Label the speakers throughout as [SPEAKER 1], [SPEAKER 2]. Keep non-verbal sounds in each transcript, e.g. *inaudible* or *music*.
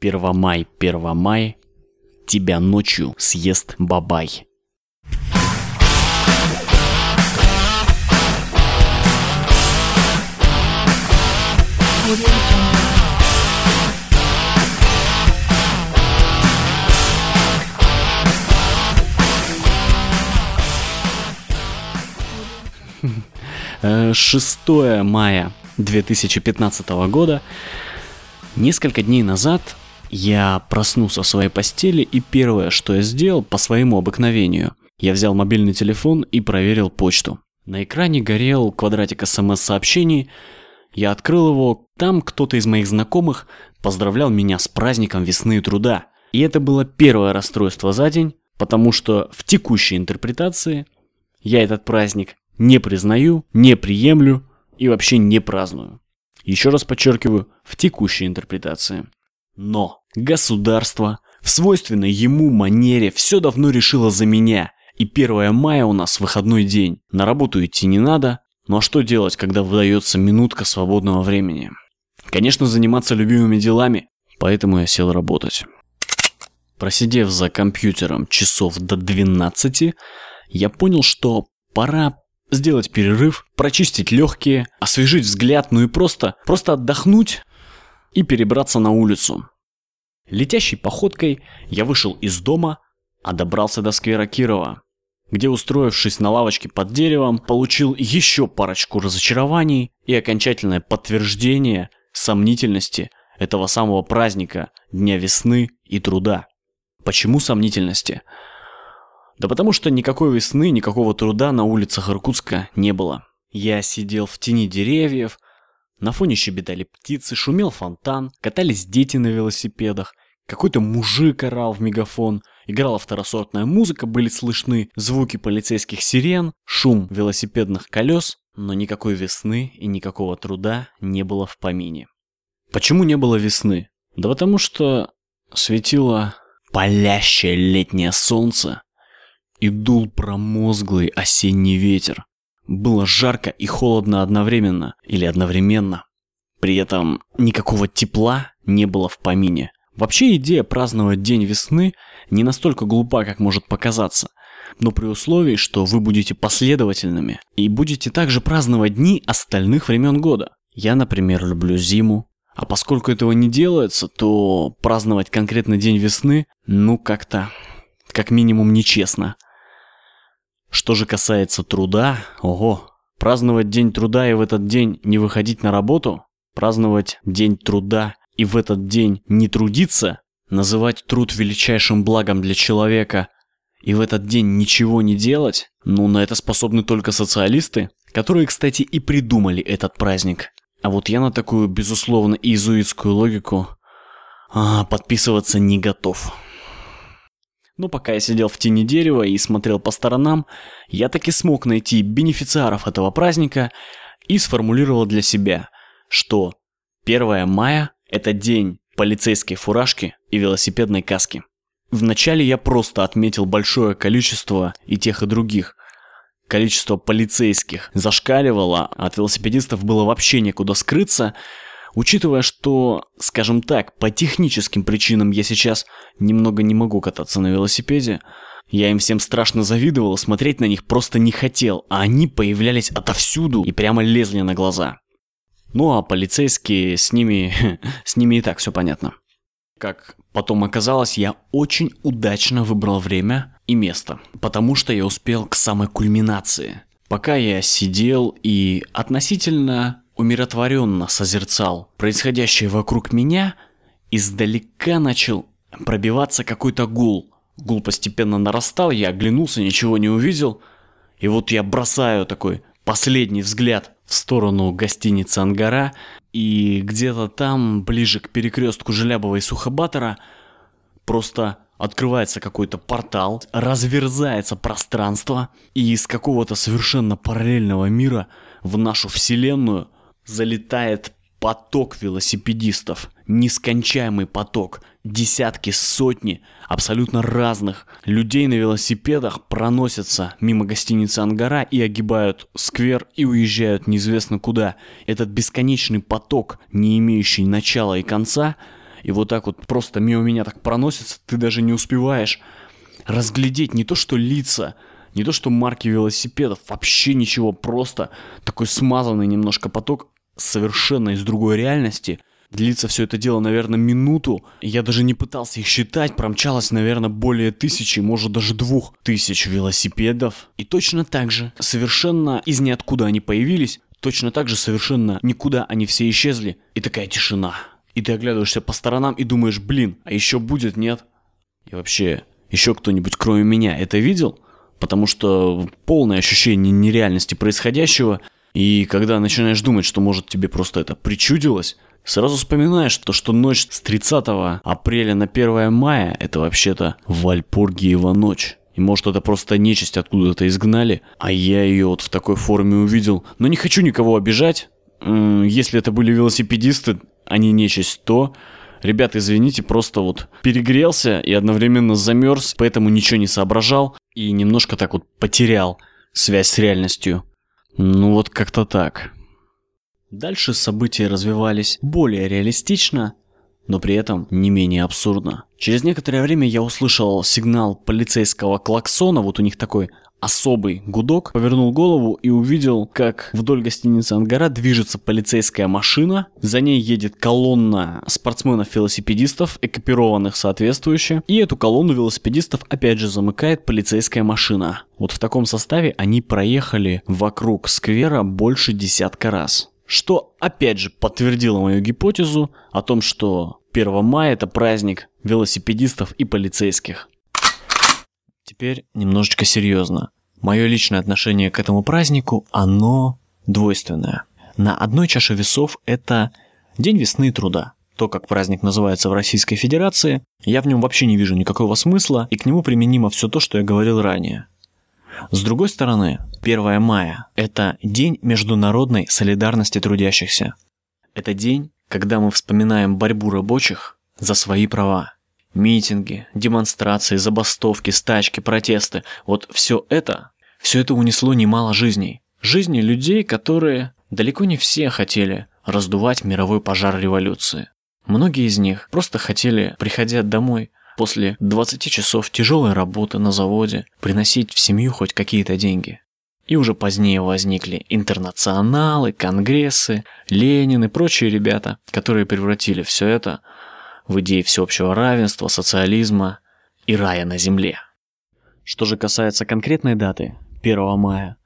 [SPEAKER 1] Первомай, Первомай, тебя ночью съест бабай. 6 мая 2015 года. Несколько дней назад я проснулся в своей постели и первое, что я сделал по своему обыкновению, я взял мобильный телефон и проверил почту. На экране горел квадратик смс-сообщений, я открыл его, там кто-то из моих знакомых поздравлял меня с праздником весны и труда. И это было первое расстройство за день, потому что в текущей интерпретации я этот праздник не признаю, не приемлю и вообще не праздную. Еще раз подчеркиваю, в текущей интерпретации. Но государство в свойственной ему манере все давно решило за меня. И 1 мая у нас выходной день. На работу идти не надо. Ну а что делать, когда выдается минутка свободного времени? Конечно, заниматься любимыми делами, поэтому я сел работать. Просидев за компьютером часов до 12, я понял, что пора сделать перерыв, прочистить легкие, освежить взгляд, ну и просто, просто отдохнуть и перебраться на улицу. Летящей походкой я вышел из дома, а добрался до сквера Кирова, где, устроившись на лавочке под деревом, получил еще парочку разочарований и окончательное подтверждение сомнительности этого самого праздника Дня весны и труда. Почему сомнительности? Да потому что никакой весны, никакого труда на улицах Иркутска не было. Я сидел в тени деревьев, на фоне щебетали птицы, шумел фонтан, катались дети на велосипедах, какой-то мужик орал в мегафон, играла второсортная музыка, были слышны звуки полицейских сирен, шум велосипедных колес, но никакой весны и никакого труда не было в помине. Почему не было весны? Да потому что светило палящее летнее солнце, и дул промозглый осенний ветер. Было жарко и холодно одновременно, или одновременно. При этом никакого тепла не было в помине. Вообще идея праздновать День весны не настолько глупа, как может показаться. Но при условии, что вы будете последовательными и будете также праздновать дни остальных времен года. Я, например, люблю зиму. А поскольку этого не делается, то праздновать конкретно День весны, ну как-то, как минимум, нечестно. Что же касается труда, ого, праздновать День труда и в этот день не выходить на работу, праздновать День труда и в этот день не трудиться, называть труд величайшим благом для человека и в этот день ничего не делать, ну на это способны только социалисты, которые, кстати, и придумали этот праздник. А вот я на такую, безусловно, иезуитскую логику а, подписываться не готов. Но пока я сидел в тени дерева и смотрел по сторонам, я таки смог найти бенефициаров этого праздника и сформулировал для себя, что 1 мая – это день полицейской фуражки и велосипедной каски. Вначале я просто отметил большое количество и тех, и других. Количество полицейских зашкаливало, а от велосипедистов было вообще некуда скрыться – Учитывая, что, скажем так, по техническим причинам я сейчас немного не могу кататься на велосипеде, я им всем страшно завидовал, смотреть на них просто не хотел, а они появлялись отовсюду и прямо лезли на глаза. Ну а полицейские, с ними, *laughs* с ними и так все понятно. Как потом оказалось, я очень удачно выбрал время и место, потому что я успел к самой кульминации. Пока я сидел и относительно умиротворенно созерцал происходящее вокруг меня, издалека начал пробиваться какой-то гул. Гул постепенно нарастал, я оглянулся, ничего не увидел. И вот я бросаю такой последний взгляд в сторону гостиницы «Ангара», и где-то там, ближе к перекрестку Желябова и Сухобатора, просто открывается какой-то портал, разверзается пространство, и из какого-то совершенно параллельного мира в нашу вселенную – залетает поток велосипедистов, нескончаемый поток, десятки, сотни абсолютно разных людей на велосипедах проносятся мимо гостиницы Ангара и огибают сквер и уезжают неизвестно куда. Этот бесконечный поток, не имеющий начала и конца, и вот так вот просто мимо меня так проносится, ты даже не успеваешь разглядеть не то что лица, не то что марки велосипедов, вообще ничего, просто такой смазанный немножко поток совершенно из другой реальности. Длится все это дело, наверное, минуту. Я даже не пытался их считать, промчалось, наверное, более тысячи, может даже двух тысяч велосипедов. И точно так же, совершенно из ниоткуда они появились, точно так же совершенно никуда они все исчезли. И такая тишина. И ты оглядываешься по сторонам и думаешь, блин, а еще будет, нет? И вообще, еще кто-нибудь кроме меня это видел? Потому что полное ощущение нереальности происходящего, и когда начинаешь думать, что может тебе просто это причудилось, сразу вспоминаешь то, что ночь с 30 апреля на 1 мая это вообще-то Вальпургиева ночь. И может это просто нечисть откуда-то изгнали, а я ее вот в такой форме увидел. Но не хочу никого обижать. Если это были велосипедисты, а не нечисть, то Ребята, извините, просто вот перегрелся и одновременно замерз, поэтому ничего не соображал и немножко так вот потерял связь с реальностью. Ну вот как-то так. Дальше события развивались более реалистично, но при этом не менее абсурдно. Через некоторое время я услышал сигнал полицейского клаксона, вот у них такой особый гудок, повернул голову и увидел, как вдоль гостиницы Ангара движется полицейская машина. За ней едет колонна спортсменов-велосипедистов, экипированных соответствующе. И эту колонну велосипедистов опять же замыкает полицейская машина. Вот в таком составе они проехали вокруг сквера больше десятка раз. Что опять же подтвердило мою гипотезу о том, что 1 мая это праздник велосипедистов и полицейских. Теперь немножечко серьезно. Мое личное отношение к этому празднику, оно двойственное. На одной чаше весов это День весны и труда. То, как праздник называется в Российской Федерации, я в нем вообще не вижу никакого смысла, и к нему применимо все то, что я говорил ранее. С другой стороны, 1 мая – это День международной солидарности трудящихся. Это день, когда мы вспоминаем борьбу рабочих за свои права. Митинги, демонстрации, забастовки, стачки, протесты. Вот все это, все это унесло немало жизней. Жизни людей, которые далеко не все хотели раздувать мировой пожар революции. Многие из них просто хотели, приходя домой после 20 часов тяжелой работы на заводе, приносить в семью хоть какие-то деньги. И уже позднее возникли интернационалы, конгрессы, Ленин и прочие ребята, которые превратили все это в идеи всеобщего равенства, социализма и рая на земле. Что же касается конкретной даты, 1 мая,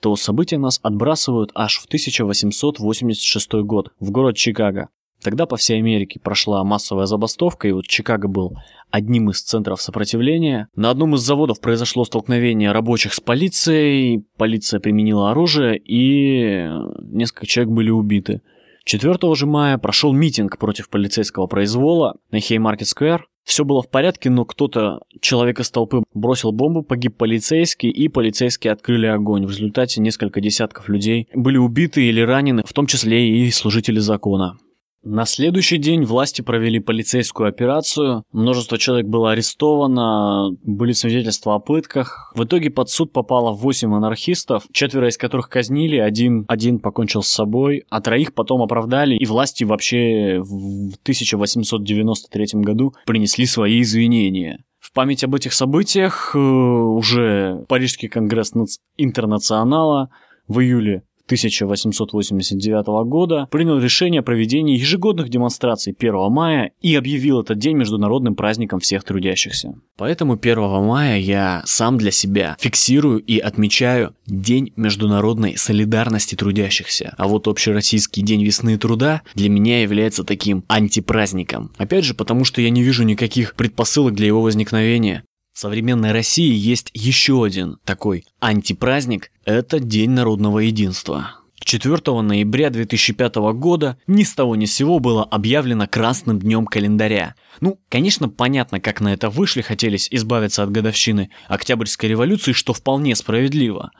[SPEAKER 1] то события нас отбрасывают аж в 1886 год в город Чикаго. Тогда по всей Америке прошла массовая забастовка, и вот Чикаго был одним из центров сопротивления. На одном из заводов произошло столкновение рабочих с полицией, полиция применила оружие, и несколько человек были убиты. 4 же мая прошел митинг против полицейского произвола на Хеймаркет-сквер. Все было в порядке, но кто-то, человек из толпы, бросил бомбу, погиб полицейский, и полицейские открыли огонь. В результате несколько десятков людей были убиты или ранены, в том числе и служители закона. На следующий день власти провели полицейскую операцию, множество человек было арестовано, были свидетельства о пытках. В итоге под суд попало 8 анархистов, четверо из которых казнили, один, один покончил с собой, а троих потом оправдали, и власти вообще в 1893 году принесли свои извинения. В память об этих событиях э, уже Парижский конгресс интернационала в июле 1889 года принял решение о проведении ежегодных демонстраций 1 мая и объявил этот день международным праздником всех трудящихся. Поэтому 1 мая я сам для себя фиксирую и отмечаю День международной солидарности трудящихся. А вот общероссийский День весны труда для меня является таким антипраздником. Опять же, потому что я не вижу никаких предпосылок для его возникновения. В современной России есть еще один такой антипраздник – это День народного единства. 4 ноября 2005 года ни с того ни с сего было объявлено Красным днем календаря. Ну, конечно, понятно, как на это вышли, хотелись избавиться от годовщины Октябрьской революции, что вполне справедливо.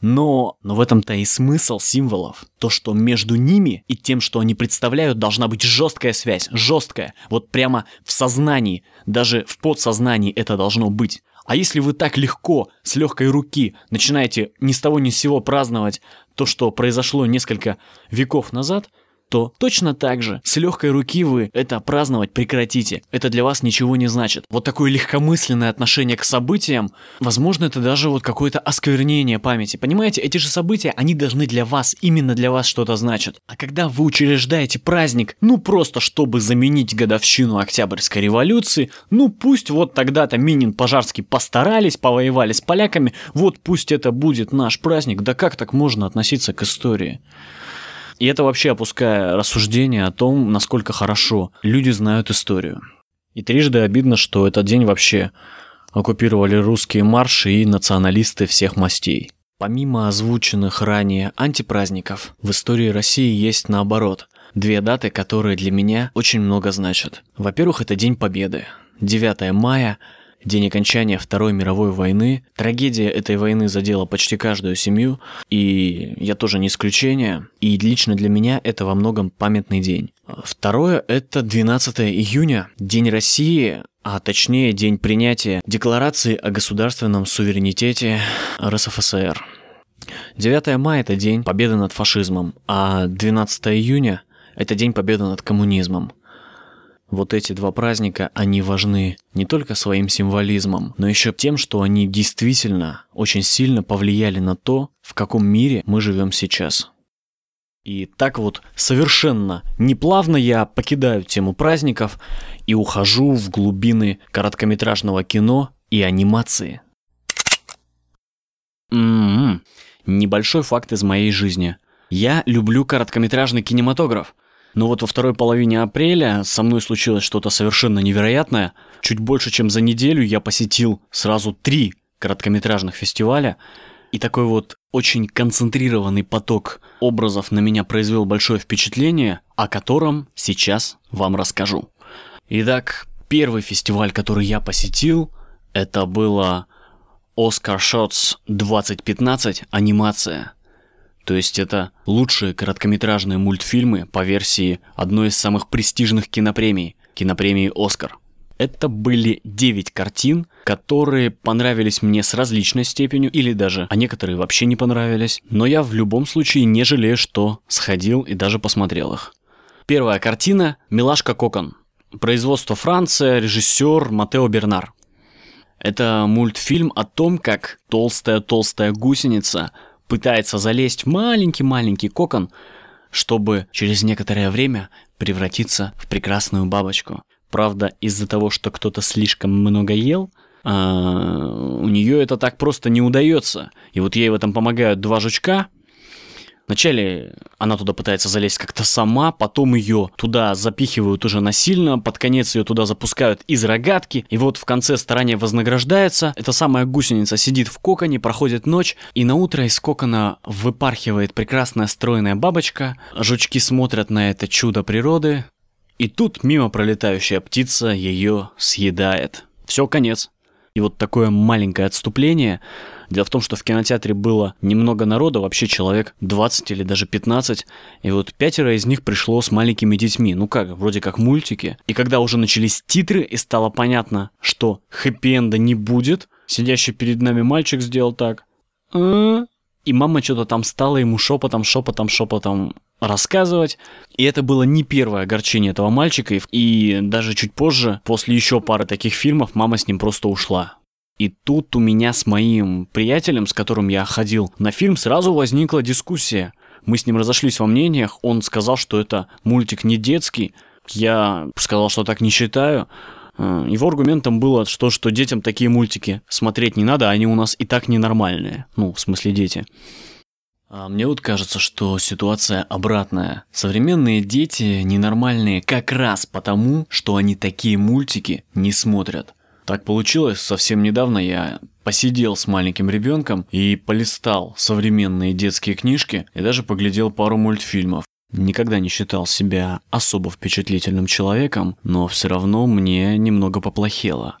[SPEAKER 1] Но, но в этом-то и смысл символов. То, что между ними и тем, что они представляют, должна быть жесткая связь. Жесткая. Вот прямо в сознании. Даже в подсознании это должно быть. А если вы так легко, с легкой руки, начинаете ни с того ни с сего праздновать то, что произошло несколько веков назад, то точно так же с легкой руки вы это праздновать прекратите. Это для вас ничего не значит. Вот такое легкомысленное отношение к событиям, возможно, это даже вот какое-то осквернение памяти. Понимаете, эти же события, они должны для вас, именно для вас что-то значат. А когда вы учреждаете праздник, ну просто чтобы заменить годовщину Октябрьской революции, ну пусть вот тогда-то Минин Пожарский постарались, повоевали с поляками, вот пусть это будет наш праздник, да как так можно относиться к истории? И это вообще опуская рассуждение о том, насколько хорошо люди знают историю. И трижды обидно, что этот день вообще оккупировали русские марши и националисты всех мастей. Помимо озвученных ранее антипраздников, в истории России есть наоборот две даты, которые для меня очень много значат. Во-первых, это День Победы. 9 мая день окончания Второй мировой войны. Трагедия этой войны задела почти каждую семью, и я тоже не исключение. И лично для меня это во многом памятный день. Второе – это 12 июня, День России, а точнее день принятия Декларации о государственном суверенитете РСФСР. 9 мая – это день победы над фашизмом, а 12 июня – это день победы над коммунизмом. Вот эти два праздника, они важны не только своим символизмом, но еще тем, что они действительно очень сильно повлияли на то, в каком мире мы живем сейчас. И так вот совершенно неплавно я покидаю тему праздников и ухожу в глубины короткометражного кино и анимации. М-м-м. Небольшой факт из моей жизни. Я люблю короткометражный кинематограф – но вот во второй половине апреля со мной случилось что-то совершенно невероятное. Чуть больше, чем за неделю я посетил сразу три короткометражных фестиваля. И такой вот очень концентрированный поток образов на меня произвел большое впечатление, о котором сейчас вам расскажу. Итак, первый фестиваль, который я посетил, это было Oscar Shots 2015 анимация – то есть это лучшие короткометражные мультфильмы по версии одной из самых престижных кинопремий, кинопремии «Оскар». Это были 9 картин, которые понравились мне с различной степенью, или даже, а некоторые вообще не понравились. Но я в любом случае не жалею, что сходил и даже посмотрел их. Первая картина «Милашка Кокон». Производство Франция, режиссер Матео Бернар. Это мультфильм о том, как толстая-толстая гусеница пытается залезть в маленький-маленький кокон, чтобы через некоторое время превратиться в прекрасную бабочку. Правда, из-за того, что кто-то слишком много ел, а, у нее это так просто не удается. И вот ей в этом помогают два жучка, Вначале она туда пытается залезть как-то сама, потом ее туда запихивают уже насильно, под конец ее туда запускают из рогатки, и вот в конце старание вознаграждается. Эта самая гусеница сидит в коконе, проходит ночь, и на утро из кокона выпархивает прекрасная стройная бабочка. Жучки смотрят на это чудо природы, и тут мимо пролетающая птица ее съедает. Все, конец. И вот такое маленькое отступление – Дело в том, что в кинотеатре было немного народа, вообще человек 20 или даже 15, и вот пятеро из них пришло с маленькими детьми, ну как, вроде как мультики. И когда уже начались титры и стало понятно, что хэппи-энда не будет, сидящий перед нами мальчик сделал так. «А?» и мама что-то там стала ему шепотом, шепотом, шепотом рассказывать. И это было не первое огорчение этого мальчика. И даже чуть позже, после еще пары таких фильмов, мама с ним просто ушла. И тут у меня с моим приятелем, с которым я ходил на фильм, сразу возникла дискуссия. Мы с ним разошлись во мнениях, он сказал, что это мультик не детский, я сказал, что так не считаю. Э, его аргументом было, что, что детям такие мультики смотреть не надо, они у нас и так ненормальные. Ну, в смысле дети. А мне вот кажется, что ситуация обратная. Современные дети ненормальные как раз потому, что они такие мультики не смотрят. Так получилось, совсем недавно я посидел с маленьким ребенком и полистал современные детские книжки и даже поглядел пару мультфильмов. Никогда не считал себя особо впечатлительным человеком, но все равно мне немного поплохело.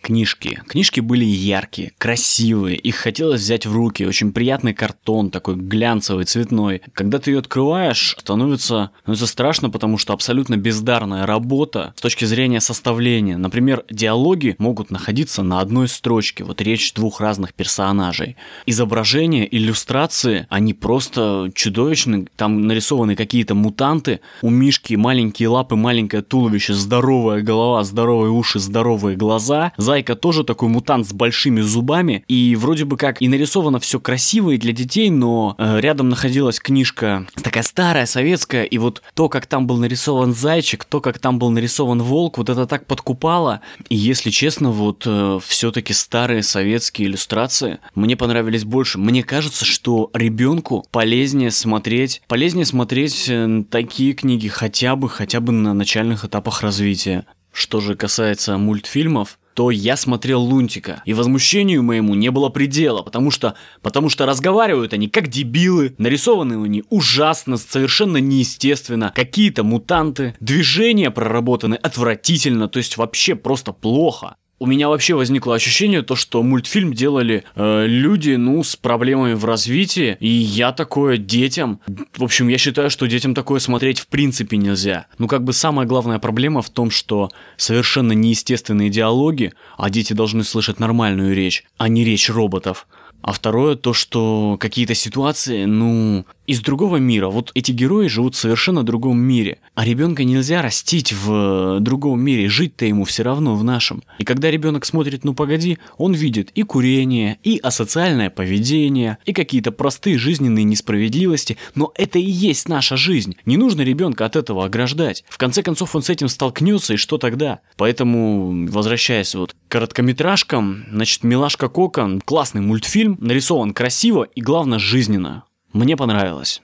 [SPEAKER 1] Книжки. Книжки были яркие, красивые, их хотелось взять в руки, очень приятный картон, такой глянцевый, цветной. Когда ты ее открываешь, становится, становится страшно, потому что абсолютно бездарная работа с точки зрения составления. Например, диалоги могут находиться на одной строчке, вот речь двух разных персонажей. Изображения, иллюстрации, они просто чудовищны, там нарисованы какие-то мутанты, у Мишки маленькие лапы, маленькое туловище, здоровая голова, здоровые уши, здоровые глаза, Зайка тоже такой мутант с большими зубами, и вроде бы как и нарисовано все красиво и для детей, но э, рядом находилась книжка такая старая, советская, и вот то, как там был нарисован зайчик, то, как там был нарисован волк, вот это так подкупало. И если честно, вот э, все-таки старые советские иллюстрации мне понравились больше. Мне кажется, что ребенку полезнее смотреть, полезнее смотреть э, такие книги хотя бы, хотя бы на начальных этапах развития. Что же касается мультфильмов, то я смотрел Лунтика, и возмущению моему не было предела, потому что, потому что разговаривают они как дебилы, нарисованы они ужасно, совершенно неестественно, какие-то мутанты, движения проработаны отвратительно, то есть вообще просто плохо у меня вообще возникло ощущение, то, что мультфильм делали э, люди, ну, с проблемами в развитии, и я такое детям... В общем, я считаю, что детям такое смотреть в принципе нельзя. Ну, как бы самая главная проблема в том, что совершенно неестественные диалоги, а дети должны слышать нормальную речь, а не речь роботов. А второе то, что какие-то ситуации, ну, из другого мира. Вот эти герои живут в совершенно другом мире. А ребенка нельзя растить в другом мире, жить-то ему все равно в нашем. И когда ребенок смотрит «Ну погоди», он видит и курение, и асоциальное поведение, и какие-то простые жизненные несправедливости. Но это и есть наша жизнь. Не нужно ребенка от этого ограждать. В конце концов он с этим столкнется, и что тогда? Поэтому, возвращаясь вот к короткометражкам, значит, «Милашка Кокон» классный мультфильм, нарисован красиво и, главное, жизненно. Мне понравилось.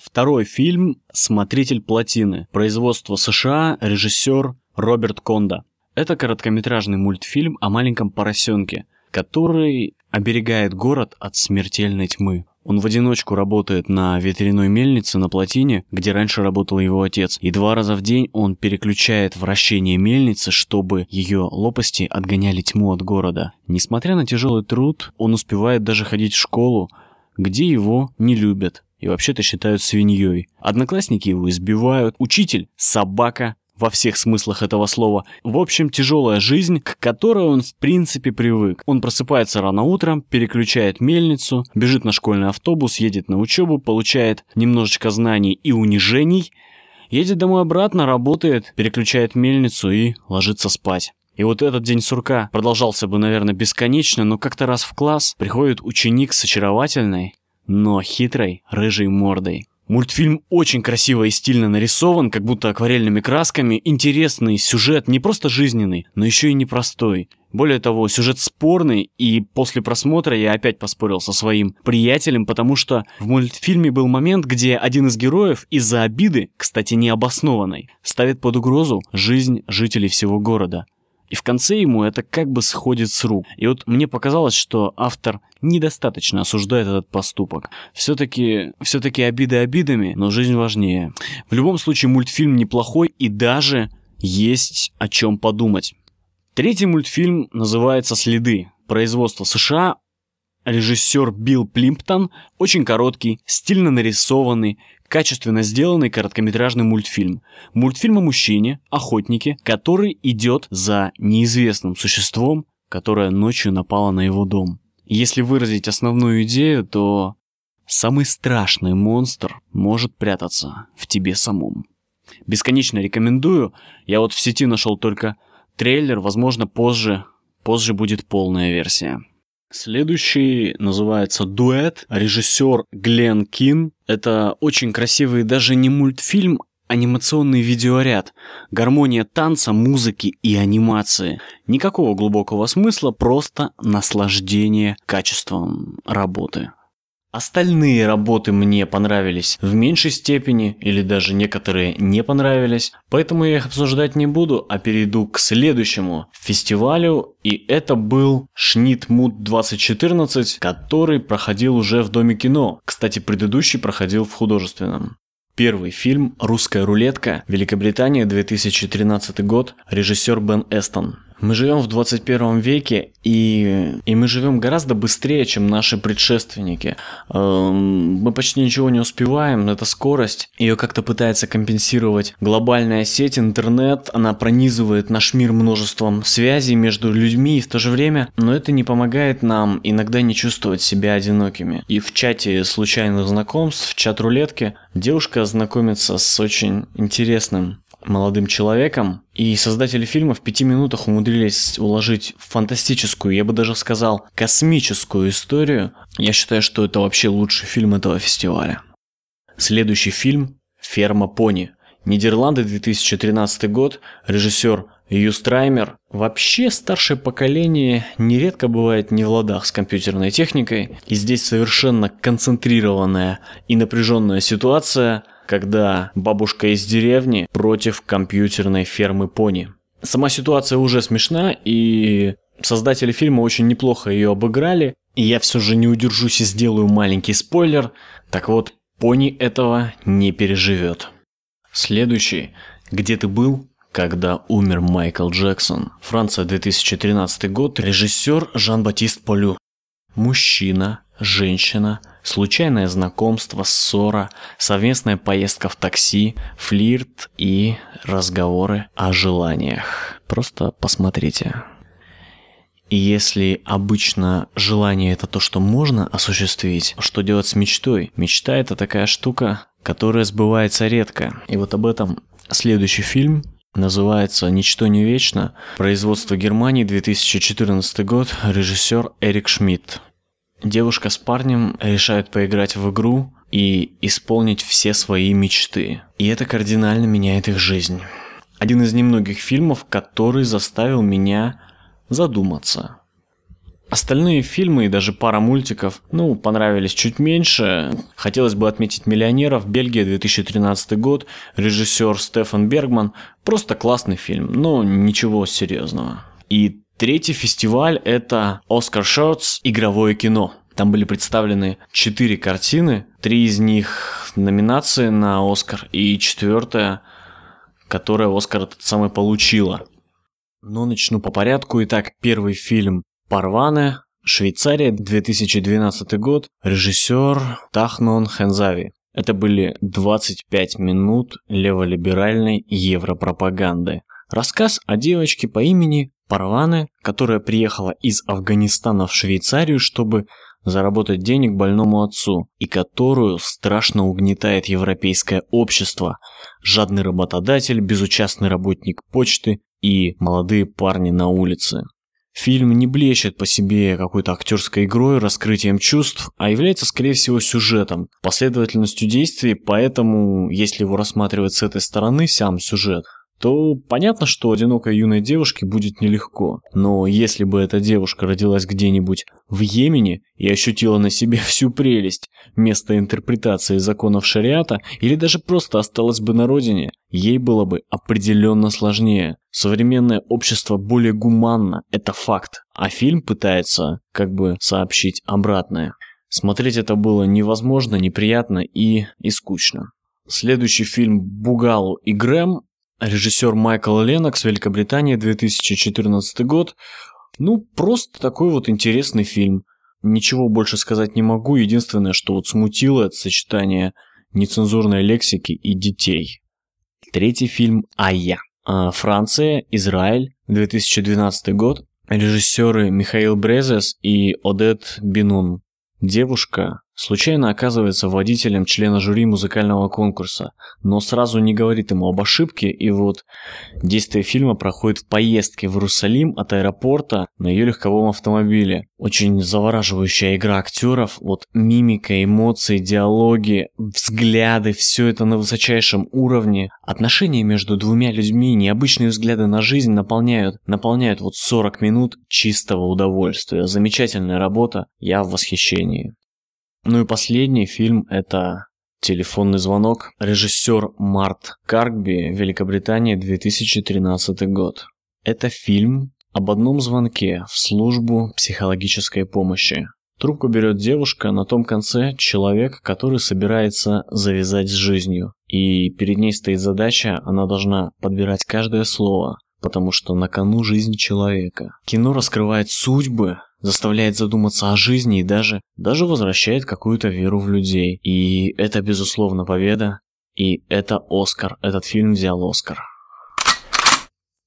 [SPEAKER 1] Второй фильм «Смотритель плотины». Производство США, режиссер Роберт Конда. Это короткометражный мультфильм о маленьком поросенке, который оберегает город от смертельной тьмы. Он в одиночку работает на ветряной мельнице на плотине, где раньше работал его отец, и два раза в день он переключает вращение мельницы, чтобы ее лопасти отгоняли тьму от города. Несмотря на тяжелый труд, он успевает даже ходить в школу, где его не любят и вообще-то считают свиньей. Одноклассники его избивают, учитель – собака, во всех смыслах этого слова. В общем, тяжелая жизнь, к которой он в принципе привык. Он просыпается рано утром, переключает мельницу, бежит на школьный автобус, едет на учебу, получает немножечко знаний и унижений, едет домой обратно, работает, переключает мельницу и ложится спать. И вот этот день сурка продолжался бы, наверное, бесконечно, но как-то раз в класс приходит ученик с очаровательной, но хитрой рыжей мордой. Мультфильм очень красиво и стильно нарисован, как будто акварельными красками. Интересный сюжет, не просто жизненный, но еще и непростой. Более того, сюжет спорный, и после просмотра я опять поспорил со своим приятелем, потому что в мультфильме был момент, где один из героев из-за обиды, кстати, необоснованной, ставит под угрозу жизнь жителей всего города. И в конце ему это как бы сходит с рук. И вот мне показалось, что автор недостаточно осуждает этот поступок. Все-таки все обиды обидами, но жизнь важнее. В любом случае мультфильм неплохой и даже есть о чем подумать. Третий мультфильм называется «Следы». Производство США, режиссер Билл Плимптон, очень короткий, стильно нарисованный, качественно сделанный короткометражный мультфильм. Мультфильм о мужчине, охотнике, который идет за неизвестным существом, которое ночью напало на его дом. Если выразить основную идею, то самый страшный монстр может прятаться в тебе самом. Бесконечно рекомендую. Я вот в сети нашел только трейлер, возможно, позже, позже будет полная версия. Следующий называется «Дуэт». Режиссер Глен Кин. Это очень красивый даже не мультфильм, анимационный видеоряд. Гармония танца, музыки и анимации. Никакого глубокого смысла, просто наслаждение качеством работы. Остальные работы мне понравились в меньшей степени или даже некоторые не понравились, поэтому я их обсуждать не буду, а перейду к следующему фестивалю, и это был Шнитмут 2014, который проходил уже в Доме кино. Кстати, предыдущий проходил в художественном. Первый фильм «Русская рулетка», Великобритания, 2013 год, режиссер Бен Эстон. Мы живем в 21 веке, и, и мы живем гораздо быстрее, чем наши предшественники. Эм, мы почти ничего не успеваем, это скорость. Ее как-то пытается компенсировать глобальная сеть, интернет. Она пронизывает наш мир множеством связей между людьми, и в то же время, но это не помогает нам иногда не чувствовать себя одинокими. И в чате случайных знакомств, в чат-рулетке, девушка знакомится с очень интересным молодым человеком, и создатели фильма в пяти минутах умудрились уложить фантастическую, я бы даже сказал, космическую историю. Я считаю, что это вообще лучший фильм этого фестиваля. Следующий фильм «Ферма пони». Нидерланды, 2013 год, режиссер Ю Страймер. Вообще старшее поколение нередко бывает не в ладах с компьютерной техникой, и здесь совершенно концентрированная и напряженная ситуация – когда бабушка из деревни против компьютерной фермы пони. Сама ситуация уже смешна, и создатели фильма очень неплохо ее обыграли, и я все же не удержусь и сделаю маленький спойлер. Так вот, пони этого не переживет. Следующий. Где ты был, когда умер Майкл Джексон? Франция, 2013 год. Режиссер Жан-Батист Полю. Мужчина, женщина, случайное знакомство, ссора, совместная поездка в такси, флирт и разговоры о желаниях. Просто посмотрите. И если обычно желание это то, что можно осуществить, что делать с мечтой? Мечта это такая штука, которая сбывается редко. И вот об этом следующий фильм называется «Ничто не вечно». Производство Германии, 2014 год, режиссер Эрик Шмидт. Девушка с парнем решают поиграть в игру и исполнить все свои мечты. И это кардинально меняет их жизнь. Один из немногих фильмов, который заставил меня задуматься. Остальные фильмы и даже пара мультиков, ну, понравились чуть меньше. Хотелось бы отметить «Миллионеров», Бельгия, 2013 год, режиссер Стефан Бергман. Просто классный фильм, но ничего серьезного. И Третий фестиваль – это Оскар Шортс «Игровое кино». Там были представлены четыре картины, три из них номинации на Оскар, и четвертая, которая Оскар этот самый получила. Но начну по порядку. Итак, первый фильм «Парване», Швейцария, 2012 год, режиссер Тахнон Хензави. Это были 25 минут леволиберальной европропаганды. Рассказ о девочке по имени Парваны, которая приехала из Афганистана в Швейцарию, чтобы заработать денег больному отцу, и которую страшно угнетает европейское общество, жадный работодатель, безучастный работник почты и молодые парни на улице. Фильм не блещет по себе какой-то актерской игрой, раскрытием чувств, а является, скорее всего, сюжетом, последовательностью действий, поэтому, если его рассматривать с этой стороны, сам сюжет, то понятно, что одинокой юной девушке будет нелегко. Но если бы эта девушка родилась где-нибудь в Йемене и ощутила на себе *laughs* всю прелесть места интерпретации законов шариата, или даже просто осталась бы на родине, ей было бы определенно сложнее. Современное общество более гуманно, это факт. А фильм пытается как бы сообщить обратное. Смотреть это было невозможно, неприятно и, и скучно. Следующий фильм «Бугал и Грэм» Режиссер Майкл Ленокс, Великобритания, 2014 год. Ну, просто такой вот интересный фильм. Ничего больше сказать не могу. Единственное, что вот смутило, это сочетание нецензурной лексики и детей. Третий фильм «Ая». А, Франция, Израиль, 2012 год. Режиссеры Михаил Брезес и Одет Бинун. Девушка случайно оказывается водителем члена жюри музыкального конкурса, но сразу не говорит ему об ошибке, и вот действие фильма проходит в поездке в Иерусалим от аэропорта на ее легковом автомобиле. Очень завораживающая игра актеров, вот мимика, эмоции, диалоги, взгляды, все это на высочайшем уровне. Отношения между двумя людьми, необычные взгляды на жизнь наполняют, наполняют вот 40 минут чистого удовольствия. Замечательная работа, я в восхищении. Ну и последний фильм это «Телефонный звонок». Режиссер Март Каргби, Великобритания, 2013 год. Это фильм об одном звонке в службу психологической помощи. Трубку берет девушка, на том конце человек, который собирается завязать с жизнью. И перед ней стоит задача, она должна подбирать каждое слово, потому что на кону жизнь человека. Кино раскрывает судьбы, заставляет задуматься о жизни и даже, даже возвращает какую-то веру в людей. И это, безусловно, победа. И это Оскар. Этот фильм взял Оскар.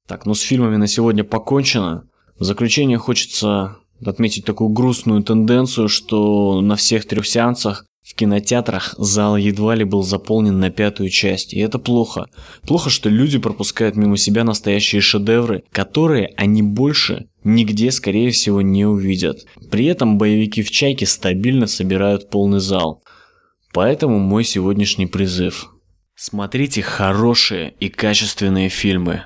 [SPEAKER 1] Так, ну с фильмами на сегодня покончено. В заключение хочется отметить такую грустную тенденцию, что на всех трех сеансах в кинотеатрах зал едва ли был заполнен на пятую часть, и это плохо. Плохо, что люди пропускают мимо себя настоящие шедевры, которые они больше нигде, скорее всего, не увидят. При этом боевики в «Чайке» стабильно собирают полный зал. Поэтому мой сегодняшний призыв. Смотрите хорошие и качественные фильмы.